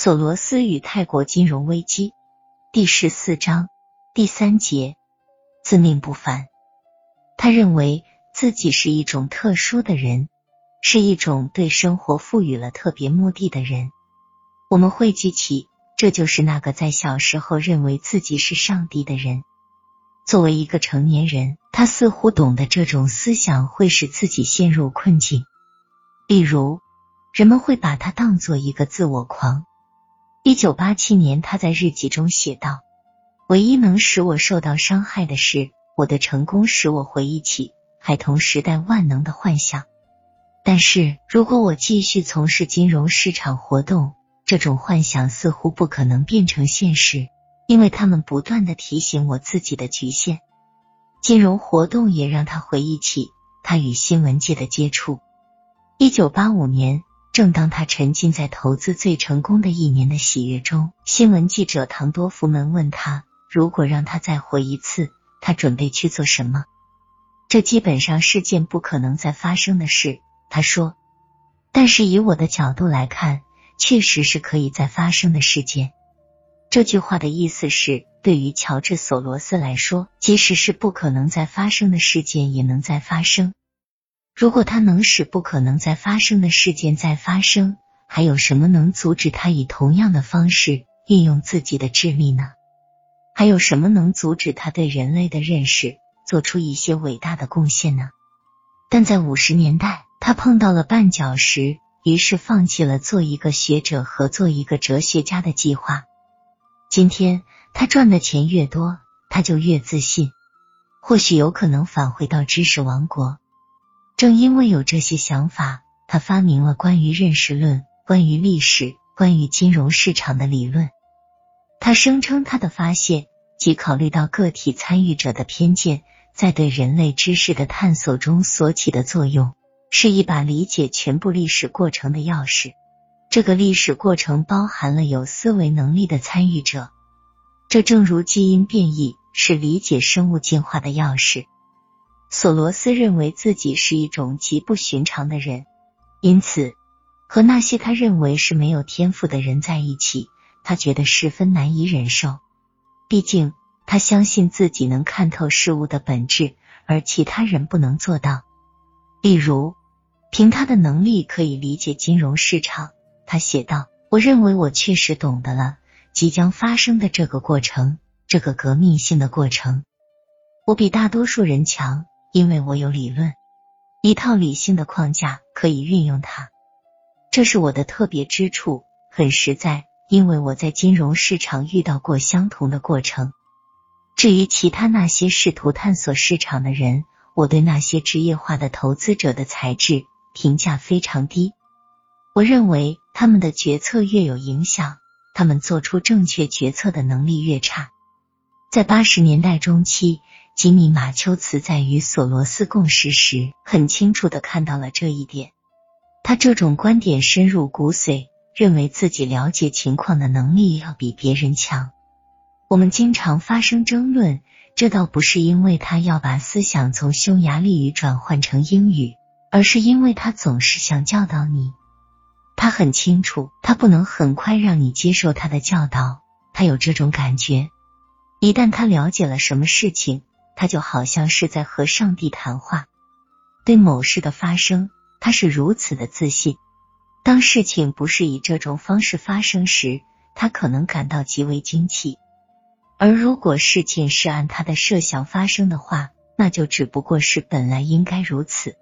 索罗斯与泰国金融危机第十四章第三节：自命不凡。他认为自己是一种特殊的人，是一种对生活赋予了特别目的的人。我们会记起，这就是那个在小时候认为自己是上帝的人。作为一个成年人，他似乎懂得这种思想会使自己陷入困境。例如，人们会把他当做一个自我狂。一九八七年，他在日记中写道：“唯一能使我受到伤害的是，我的成功使我回忆起孩童时代万能的幻想。但是如果我继续从事金融市场活动，这种幻想似乎不可能变成现实，因为他们不断的提醒我自己的局限。金融活动也让他回忆起他与新闻界的接触。一九八五年。”正当他沉浸在投资最成功的一年的喜悦中，新闻记者唐多福门问他：“如果让他再活一次，他准备去做什么？”这基本上是件不可能再发生的事，他说。但是以我的角度来看，确实是可以再发生的事件。这句话的意思是，对于乔治·索罗斯来说，即使是不可能再发生的事件，也能再发生。如果他能使不可能再发生的事件再发生，还有什么能阻止他以同样的方式运用自己的智力呢？还有什么能阻止他对人类的认识做出一些伟大的贡献呢？但在五十年代，他碰到了绊脚石，于是放弃了做一个学者和做一个哲学家的计划。今天，他赚的钱越多，他就越自信，或许有可能返回到知识王国。正因为有这些想法，他发明了关于认识论、关于历史、关于金融市场的理论。他声称他的发现，即考虑到个体参与者的偏见在对人类知识的探索中所起的作用，是一把理解全部历史过程的钥匙。这个历史过程包含了有思维能力的参与者，这正如基因变异是理解生物进化的钥匙。索罗斯认为自己是一种极不寻常的人，因此和那些他认为是没有天赋的人在一起，他觉得十分难以忍受。毕竟他相信自己能看透事物的本质，而其他人不能做到。例如，凭他的能力可以理解金融市场，他写道：“我认为我确实懂得了即将发生的这个过程，这个革命性的过程。我比大多数人强。”因为我有理论，一套理性的框架可以运用它，这是我的特别之处，很实在。因为我在金融市场遇到过相同的过程。至于其他那些试图探索市场的人，我对那些职业化的投资者的才智评价非常低。我认为他们的决策越有影响，他们做出正确决策的能力越差。在八十年代中期。吉米马丘茨在与索罗斯共事时，很清楚的看到了这一点。他这种观点深入骨髓，认为自己了解情况的能力要比别人强。我们经常发生争论，这倒不是因为他要把思想从匈牙利语转换成英语，而是因为他总是想教导你。他很清楚，他不能很快让你接受他的教导。他有这种感觉，一旦他了解了什么事情。他就好像是在和上帝谈话。对某事的发生，他是如此的自信。当事情不是以这种方式发生时，他可能感到极为惊奇。而如果事情是按他的设想发生的话，那就只不过是本来应该如此。